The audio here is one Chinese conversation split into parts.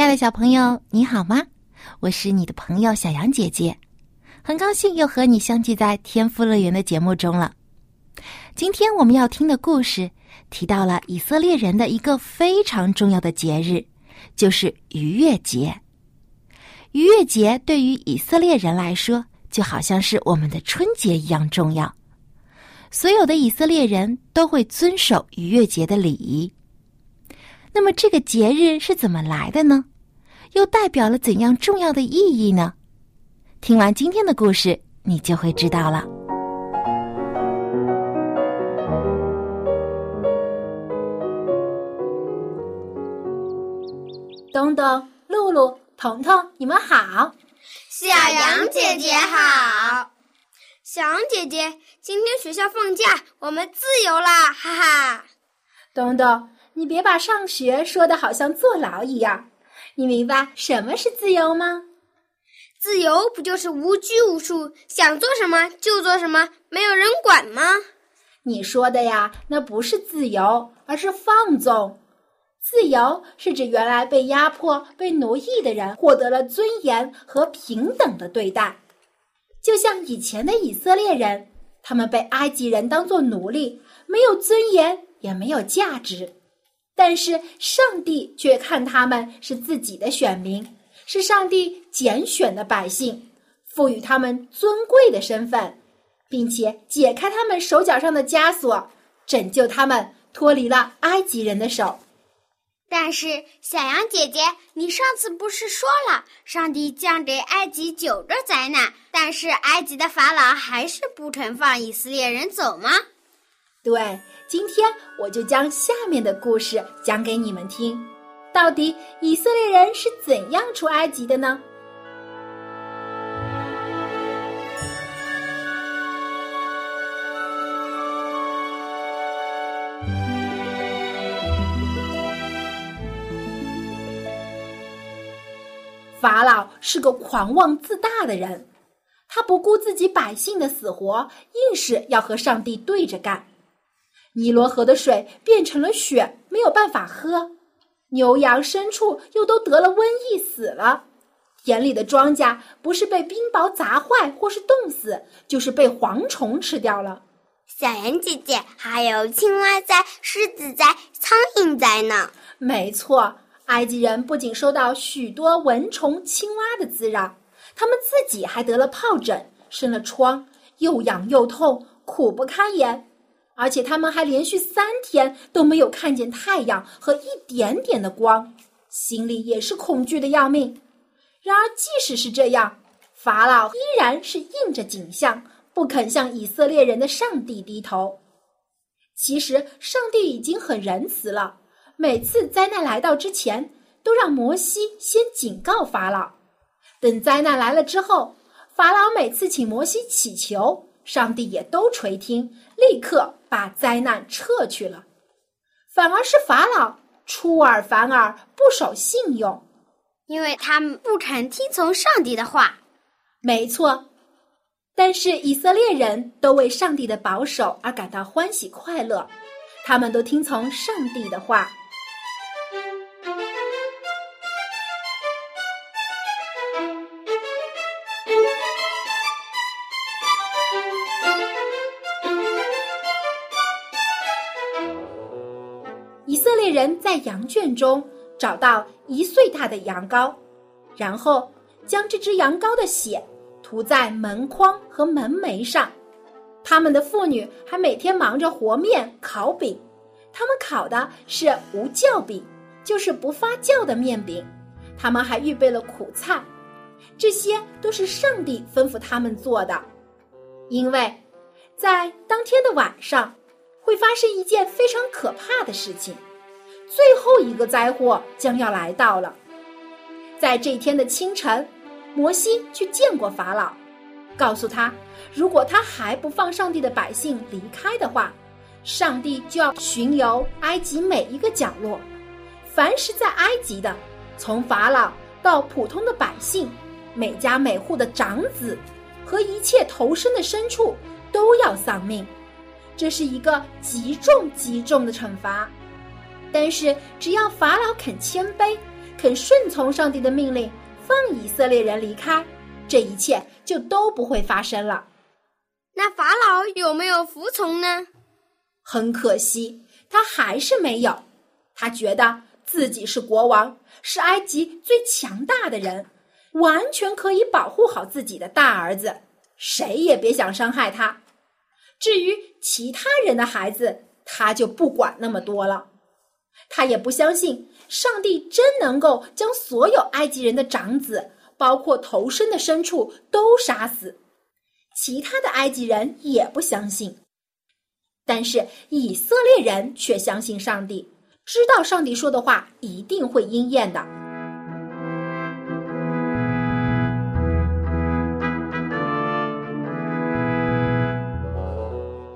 亲爱的小朋友，你好吗？我是你的朋友小杨姐姐，很高兴又和你相聚在天赋乐园的节目中了。今天我们要听的故事提到了以色列人的一个非常重要的节日，就是逾越节。逾越节对于以色列人来说，就好像是我们的春节一样重要。所有的以色列人都会遵守逾越节的礼仪。那么这个节日是怎么来的呢？又代表了怎样重要的意义呢？听完今天的故事，你就会知道了。东东、露露、彤彤，你们好！小羊姐姐好！小羊姐姐，今天学校放假，我们自由啦！哈哈！东东。你别把上学说的好像坐牢一样，你明白什么是自由吗？自由不就是无拘无束，想做什么就做什么，没有人管吗？你说的呀，那不是自由，而是放纵。自由是指原来被压迫、被奴役的人获得了尊严和平等的对待，就像以前的以色列人，他们被埃及人当作奴隶，没有尊严，也没有价值。但是上帝却看他们是自己的选民，是上帝拣选的百姓，赋予他们尊贵的身份，并且解开他们手脚上的枷锁，拯救他们脱离了埃及人的手。但是小羊姐姐，你上次不是说了，上帝降给埃及九个灾难，但是埃及的法老还是不肯放以色列人走吗？对。今天我就将下面的故事讲给你们听。到底以色列人是怎样出埃及的呢？法老是个狂妄自大的人，他不顾自己百姓的死活，硬是要和上帝对着干。尼罗河的水变成了雪，没有办法喝；牛羊牲畜又都得了瘟疫死了；田里的庄稼不是被冰雹砸坏或是冻死，就是被蝗虫吃掉了。小圆姐姐，还有青蛙灾、狮子灾、苍蝇灾呢。没错，埃及人不仅受到许多蚊虫、青蛙的滋扰，他们自己还得了疱疹，生了疮，又痒又痛，苦不堪言。而且他们还连续三天都没有看见太阳和一点点的光，心里也是恐惧的要命。然而，即使是这样，法老依然是应着景象，不肯向以色列人的上帝低头。其实，上帝已经很仁慈了，每次灾难来到之前，都让摩西先警告法老。等灾难来了之后，法老每次请摩西祈求。上帝也都垂听，立刻把灾难撤去了。反而是法老出尔反尔，不守信用，因为他们不肯听从上帝的话。没错，但是以色列人都为上帝的保守而感到欢喜快乐，他们都听从上帝的话。人在羊圈中找到一岁大的羊羔，然后将这只羊羔的血涂在门框和门楣上。他们的妇女还每天忙着和面、烤饼。他们烤的是无酵饼，就是不发酵的面饼。他们还预备了苦菜，这些都是上帝吩咐他们做的。因为，在当天的晚上，会发生一件非常可怕的事情。最后一个灾祸将要来到了。在这一天的清晨，摩西去见过法老，告诉他，如果他还不放上帝的百姓离开的话，上帝就要巡游埃及每一个角落，凡是在埃及的，从法老到普通的百姓，每家每户的长子和一切投身的牲畜都要丧命。这是一个极重极重的惩罚。但是，只要法老肯谦卑，肯顺从上帝的命令，放以色列人离开，这一切就都不会发生了。那法老有没有服从呢？很可惜，他还是没有。他觉得自己是国王，是埃及最强大的人，完全可以保护好自己的大儿子，谁也别想伤害他。至于其他人的孩子，他就不管那么多了。他也不相信上帝真能够将所有埃及人的长子，包括头生的牲畜都杀死。其他的埃及人也不相信，但是以色列人却相信上帝，知道上帝说的话一定会应验的。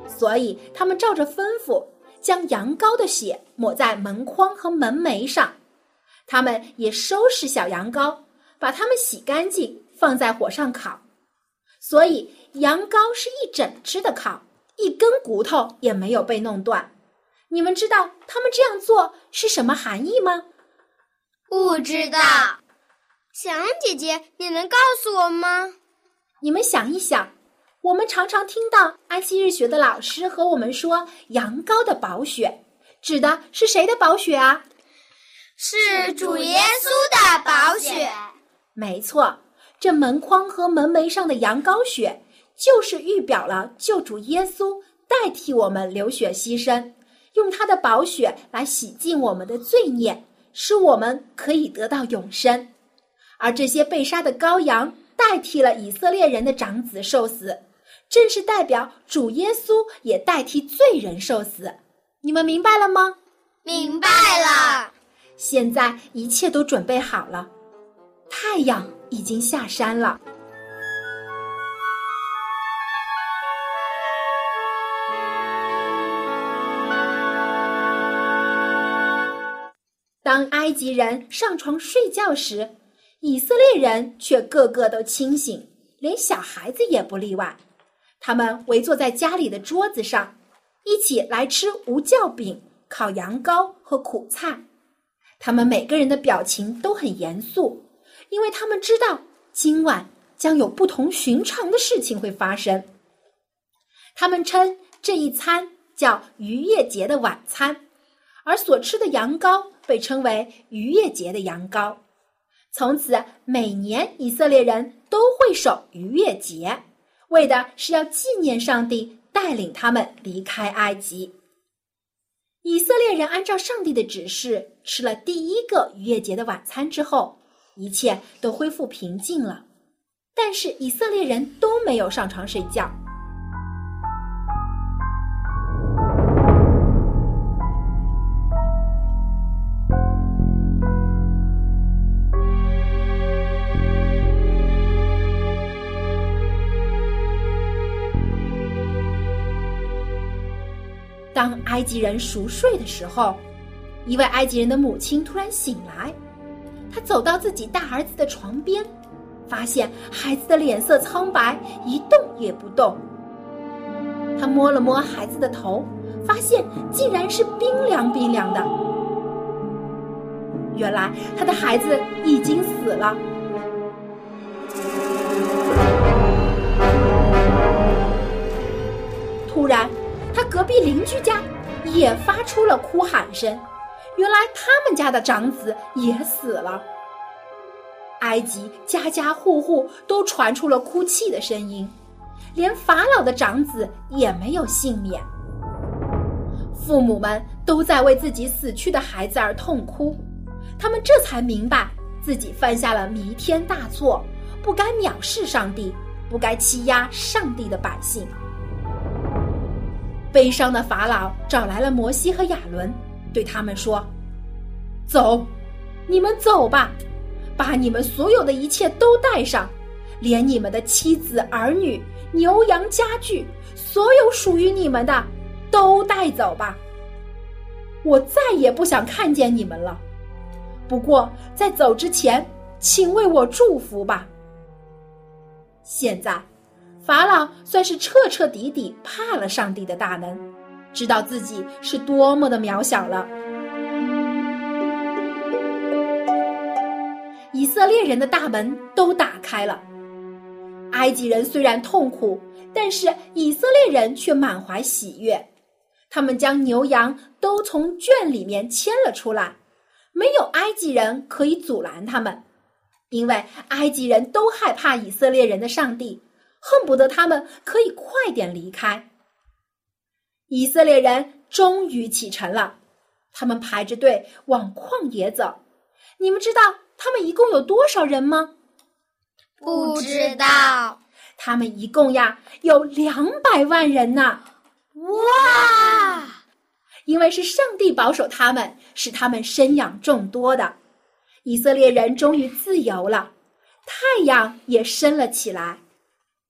所以他们照着吩咐。将羊羔的血抹在门框和门楣上，他们也收拾小羊羔，把它们洗干净，放在火上烤。所以羊羔是一整只的烤，一根骨头也没有被弄断。你们知道他们这样做是什么含义吗？不知道。小羊姐姐，你能告诉我吗？你们想一想。我们常常听到安息日学的老师和我们说，羊羔的宝血指的是谁的宝血啊？是主耶稣的宝血。没错，这门框和门楣上的羊羔血，就是预表了救主耶稣代替我们流血牺牲，用他的宝血来洗净我们的罪孽，使我们可以得到永生。而这些被杀的羔羊，代替了以色列人的长子受死。正是代表主耶稣也代替罪人受死，你们明白了吗？明白了。现在一切都准备好了，太阳已经下山了。当埃及人上床睡觉时，以色列人却个个都清醒，连小孩子也不例外。他们围坐在家里的桌子上，一起来吃无酵饼、烤羊羔和苦菜。他们每个人的表情都很严肃，因为他们知道今晚将有不同寻常的事情会发生。他们称这一餐叫逾越节的晚餐，而所吃的羊羔被称为逾越节的羊羔。从此，每年以色列人都会守逾越节。为的是要纪念上帝带领他们离开埃及。以色列人按照上帝的指示吃了第一个逾越节的晚餐之后，一切都恢复平静了。但是以色列人都没有上床睡觉。当埃及人熟睡的时候，一位埃及人的母亲突然醒来，她走到自己大儿子的床边，发现孩子的脸色苍白，一动也不动。她摸了摸孩子的头，发现竟然是冰凉冰凉的。原来他的孩子已经死了。突然。隔壁邻居家也发出了哭喊声，原来他们家的长子也死了。埃及家家户户都传出了哭泣的声音，连法老的长子也没有幸免。父母们都在为自己死去的孩子而痛哭，他们这才明白自己犯下了弥天大错，不该藐视上帝，不该欺压上帝的百姓。悲伤的法老找来了摩西和亚伦，对他们说：“走，你们走吧，把你们所有的一切都带上，连你们的妻子、儿女、牛羊、家具，所有属于你们的，都带走吧。我再也不想看见你们了。不过在走之前，请为我祝福吧。现在，法老算是彻彻底底怕了上帝的大能，知道自己是多么的渺小了。以色列人的大门都打开了。埃及人虽然痛苦，但是以色列人却满怀喜悦。他们将牛羊都从圈里面牵了出来，没有埃及人可以阻拦他们，因为埃及人都害怕以色列人的上帝，恨不得他们可以快点离开。以色列人终于启程了，他们排着队往旷野走。你们知道？他们一共有多少人吗？不知道。他们一共呀有两百万人呢！哇！因为是上帝保守他们，使他们生养众多的，以色列人终于自由了，太阳也升了起来。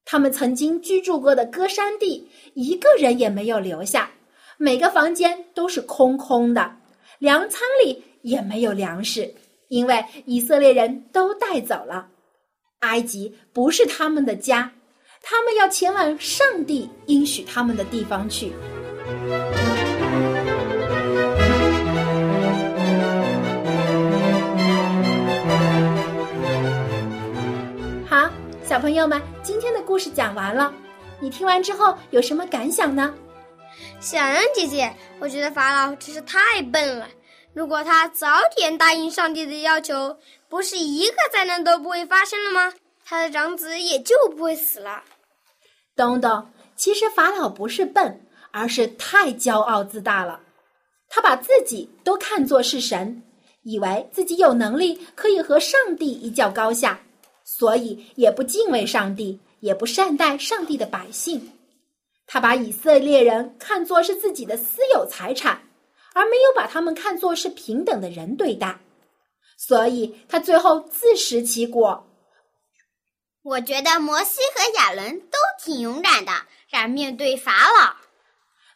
他们曾经居住过的歌山地，一个人也没有留下，每个房间都是空空的，粮仓里也没有粮食。因为以色列人都带走了，埃及不是他们的家，他们要前往上帝应许他们的地方去。小朋友们，今天的故事讲完了，你听完之后有什么感想呢？小羊姐姐，我觉得法老真是太笨了。如果他早点答应上帝的要求，不是一个灾难都不会发生了吗？他的长子也就不会死了。东东，其实法老不是笨，而是太骄傲自大了。他把自己都看作是神，以为自己有能力可以和上帝一较高下，所以也不敬畏上帝，也不善待上帝的百姓。他把以色列人看作是自己的私有财产。而没有把他们看作是平等的人对待，所以他最后自食其果。我觉得摩西和亚伦都挺勇敢的，敢面对法老。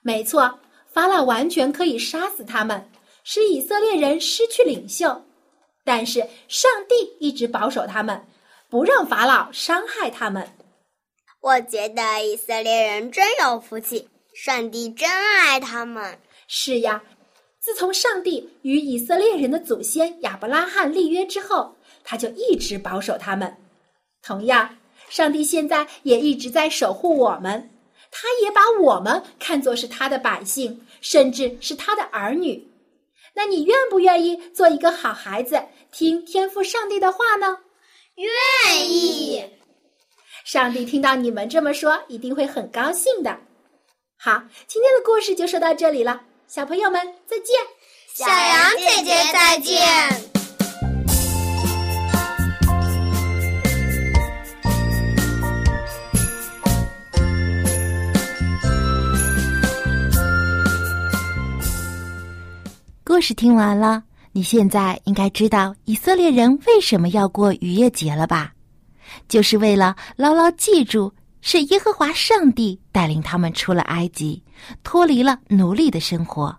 没错，法老完全可以杀死他们，使以色列人失去领袖。但是上帝一直保守他们，不让法老伤害他们。我觉得以色列人真有福气，上帝真爱他们。是呀。自从上帝与以色列人的祖先亚伯拉罕立约之后，他就一直保守他们。同样，上帝现在也一直在守护我们，他也把我们看作是他的百姓，甚至是他的儿女。那你愿不愿意做一个好孩子，听天父上帝的话呢？愿意。上帝听到你们这么说，一定会很高兴的。好，今天的故事就说到这里了。小朋友们再见，小羊姐姐再见。故事听完了，你现在应该知道以色列人为什么要过逾越节了吧？就是为了牢牢记住。是耶和华上帝带领他们出了埃及，脱离了奴隶的生活，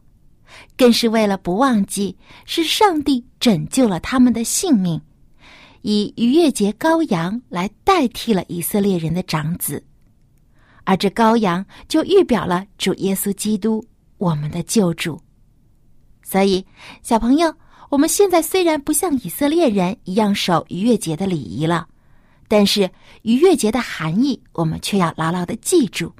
更是为了不忘记是上帝拯救了他们的性命，以逾越节羔羊来代替了以色列人的长子，而这羔羊就预表了主耶稣基督，我们的救主。所以，小朋友，我们现在虽然不像以色列人一样守逾越节的礼仪了。但是逾越节的含义，我们却要牢牢的记住，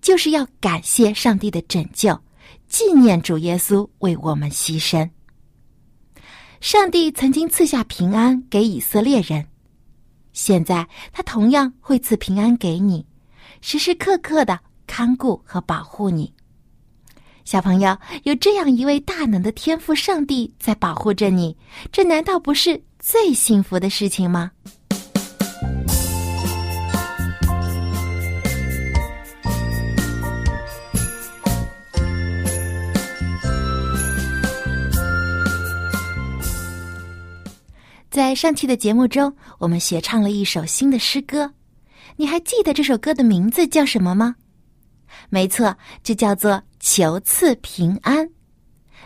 就是要感谢上帝的拯救，纪念主耶稣为我们牺牲。上帝曾经赐下平安给以色列人，现在他同样会赐平安给你，时时刻刻的看顾和保护你。小朋友，有这样一位大能的天赋上帝在保护着你，这难道不是最幸福的事情吗？在上期的节目中，我们学唱了一首新的诗歌，你还记得这首歌的名字叫什么吗？没错，就叫做《求赐平安》。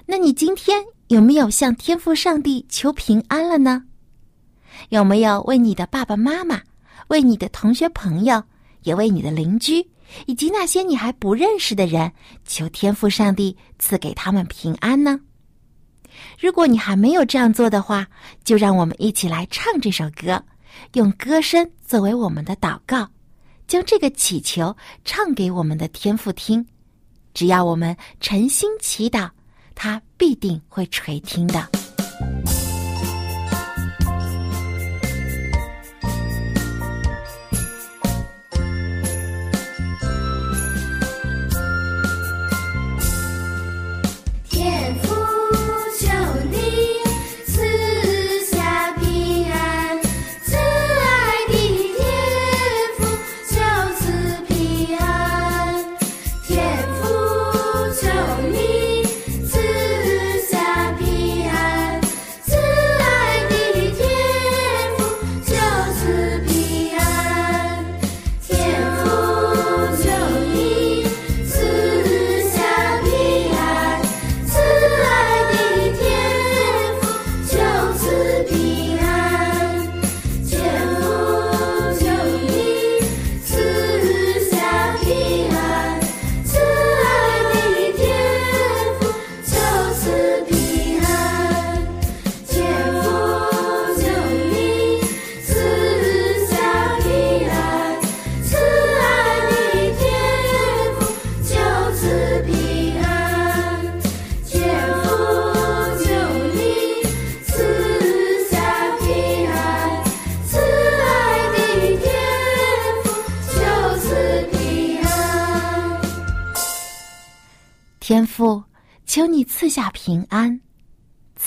那你今天有没有向天父上帝求平安了呢？有没有为你的爸爸妈妈、为你的同学朋友，也为你的邻居，以及那些你还不认识的人，求天父上帝赐给他们平安呢？如果你还没有这样做的话，就让我们一起来唱这首歌，用歌声作为我们的祷告，将这个祈求唱给我们的天父听。只要我们诚心祈祷，他必定会垂听的。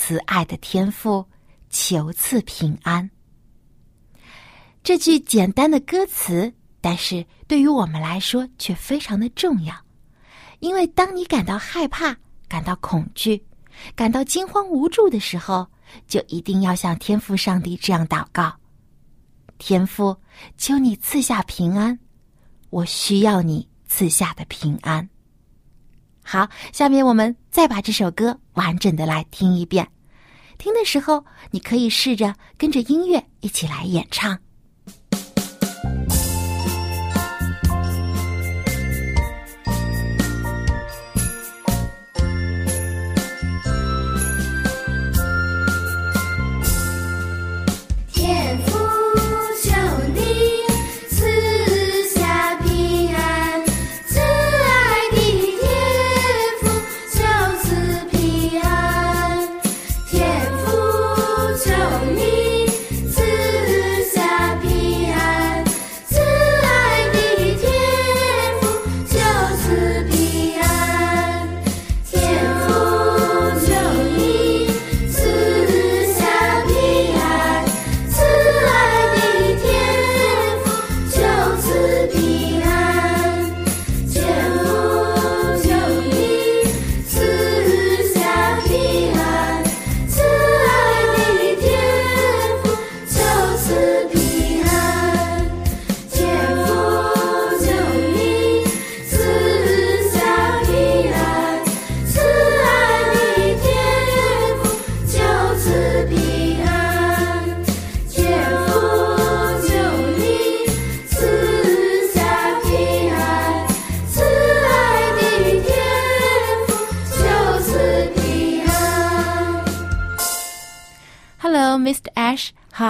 慈爱的天父，求赐平安。这句简单的歌词，但是对于我们来说却非常的重要，因为当你感到害怕、感到恐惧、感到惊慌无助的时候，就一定要向天父上帝这样祷告：天父，求你赐下平安，我需要你赐下的平安。好，下面我们再把这首歌完整的来听一遍。听的时候，你可以试着跟着音乐一起来演唱。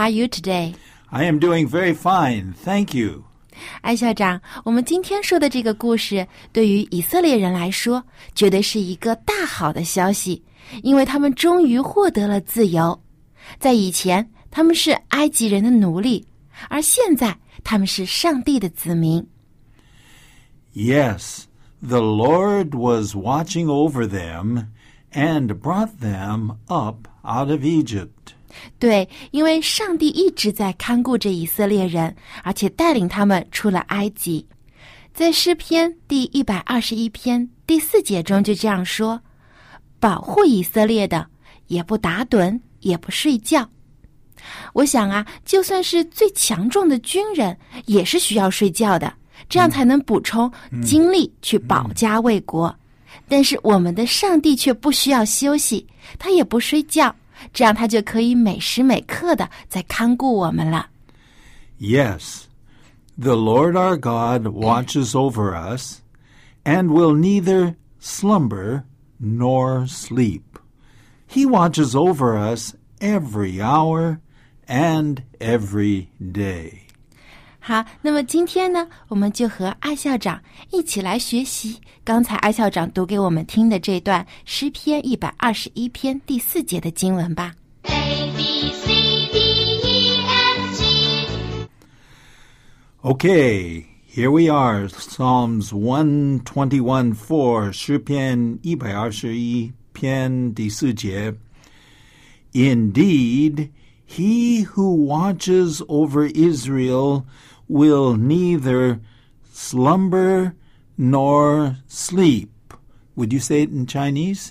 are you today? I am doing very fine, thank you. 艾校长，我们今天说的这个故事，对于以色列人来说，绝对是一个大好的消息，因为他们终于获得了自由。在以前，他们是埃及人的奴隶，而现在他们是上帝的子民。Yes, the Lord was watching over them and brought them up out of Egypt. 对，因为上帝一直在看顾着以色列人，而且带领他们出了埃及。在诗篇第一百二十一篇第四节中就这样说：“保护以色列的，也不打盹，也不睡觉。”我想啊，就算是最强壮的军人，也是需要睡觉的，这样才能补充精力去保家卫国。但是我们的上帝却不需要休息，他也不睡觉，这样他就可以每时每刻的在看顾我们了。 Yes, the Lord our God watches over us and will neither slumber nor sleep. He watches over us every hour and every day. 好，那么今天呢，我们就和艾校长一起来学习刚才艾校长读给我们听的这段诗篇一百二十一篇第四节的经文吧。A B C D E F G Okay, here we are. Psalms 121 4, 诗篇一百二十一篇第四节. Indeed, he who watches over Israel will neither slumber nor sleep. Would you say it in Chinese?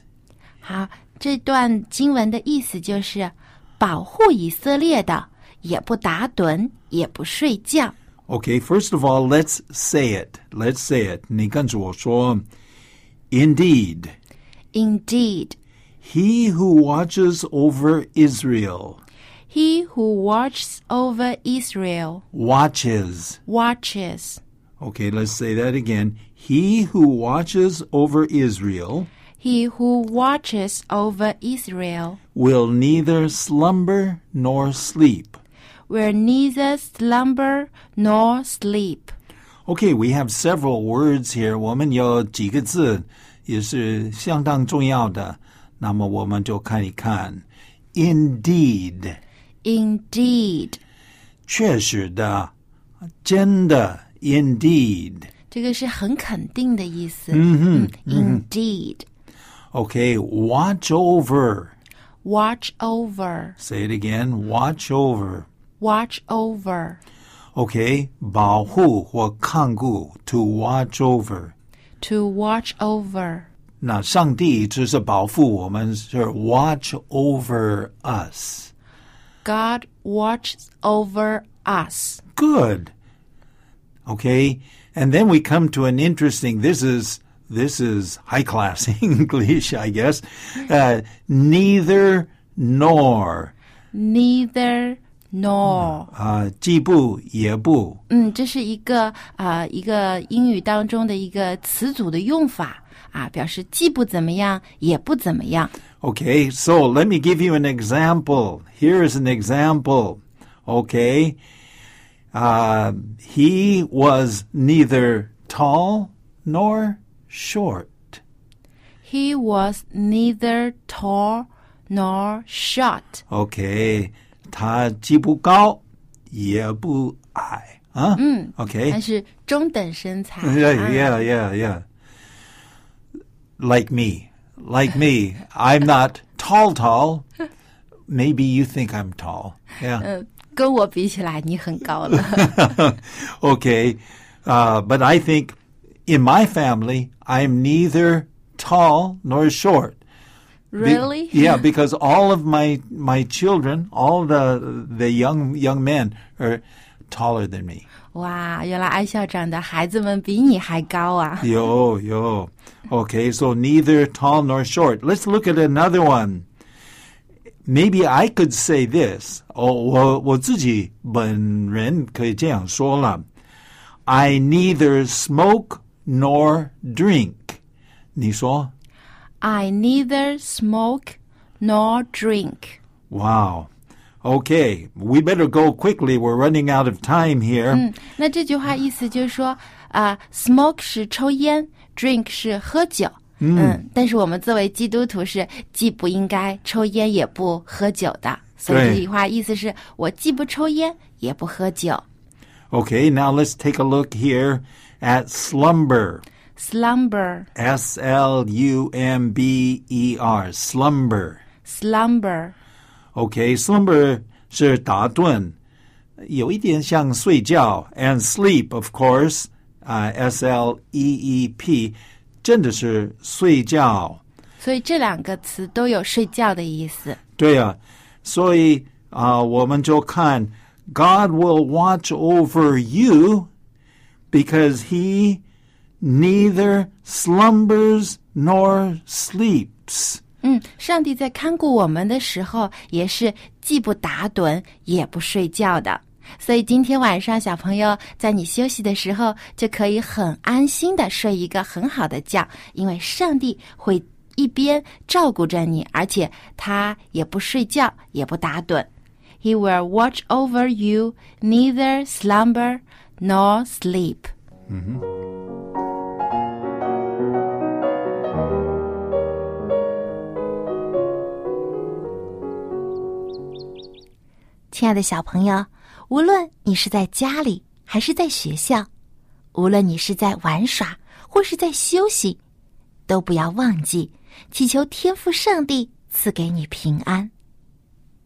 好，这段经文的意思就是保护以色列的，也不打盹，也不睡觉。 Okay, first of all, let's say it. Let's say it. 你跟着我说, Indeed, Indeed, he who watches over Israel he who watches over Israel watches. watches. Okay, let's say that again. He who watches over Israel He who watches over Israel will neither slumber nor sleep. will neither slumber nor sleep. Okay, we have several words here. 我们有几个字也是相当重要的。那么我们就看一看。Indeed， Indeed，确实的，真的。Indeed. 这个是很肯定的意思。嗯哼嗯，Indeed， Okay, watch over. watch over, Say it again. Watch over. watch over, Okay, 保护或看顾 to watch over. to watch over. 那上帝只是保护我们，是 watch over us. God watches over us. Good. Okay, and then we come to an interesting. This is this is high class English, I guess. Uh, neither nor. Neither nor. 啊，既不也不。嗯，这是一个啊、呃一个英语当中的一个词组的用法啊，表示既不怎么样，也不怎么样。 Okay, so let me give you an example. Here is an example. Okay. Uh, he was neither tall nor short. He was neither tall nor short. Okay. 他既不高也不矮。啊？嗯 Okay. 他是中等身材。 Yeah, 啊 yeah, yeah, yeah. Like me. Like me. I'm not tall, tall. Maybe you think I'm tall. Yeah. 呃，跟我比起来，你很高了。 okay. Uh, but I think in my family, I'm neither tall nor short. Be- really? yeah, because all of my my children, all the the young young men are taller than me. 哇，原来艾校长的孩子们比你还高啊！ Yo, yo. Okay, so neither tall nor short. Let's look at another one. Maybe I could say this. 哦，我我自己本人可以这样说了。I neither smoke nor drink. 你说 I neither smoke nor drink. Wow. Okay, we better go quickly. We're running out of time here. 嗯，那这句话意思就是说，啊、s m o k e 是抽烟，drink 是喝酒。嗯，但是我们作为基督徒是既不应该抽烟也不喝酒的，所以对这句话意思是我既不抽烟也不喝酒。 Okay, now let's take a look here at slumber. Slumber, S L U M B E R. Slumber. slumber, Okay, slumber 是打盹，有一点像睡觉，and sleep of course，啊、s L E E P，真的是睡觉。所以这两个词都有睡觉的意思。对啊，所以 啊，我们就看 God will watch over you because He neither slumbers nor sleeps. 嗯，上帝在看顾我们的时候，也是既不打盹也不睡觉的。所以今天晚上，小朋友在你休息的时候，就可以很安心的睡一个很好的觉，因为上帝会一边照顾着你，而且他也不睡觉，也不打盹。He will watch over you, neither slumber nor sleep. 嗯哼亲爱的小朋友，无论你是在家里还是在学校，无论你是在玩耍或是在休息，都不要忘记祈求天父上帝赐给你平安。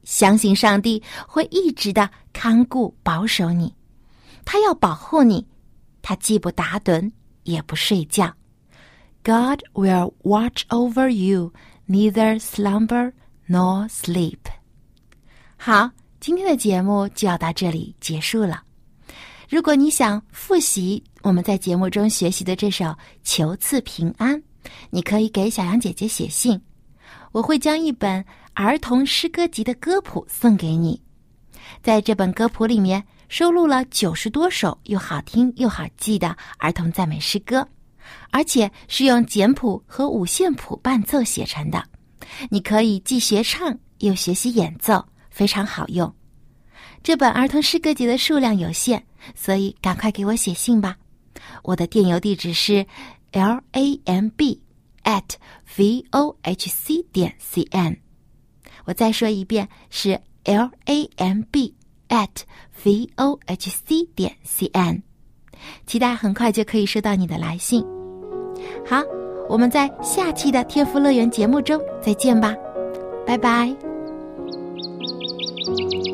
相信上帝会一直的看顾保守你，他要保护你，他既不打盹也不睡觉。God will watch over you, neither slumber nor sleep. 好。今天的节目就要到这里结束了。如果你想复习我们在节目中学习的这首《求赐平安》，你可以给小杨姐姐写信，我会将一本儿童诗歌集的歌谱送给你。在这本歌谱里面收录了九十多首又好听又好记的儿童赞美诗歌，而且是用简谱和五线谱伴奏写成的。你可以既学唱又学习演奏。非常好用，这本儿童诗歌集的数量有限，所以赶快给我写信吧。我的电邮地址是 l a m b at v o h c 点 c n。我再说一遍是 l a m b at v o h c 点 c n。期待很快就可以收到你的来信。好，我们在下期的天赋乐园节目中再见吧，拜拜。Música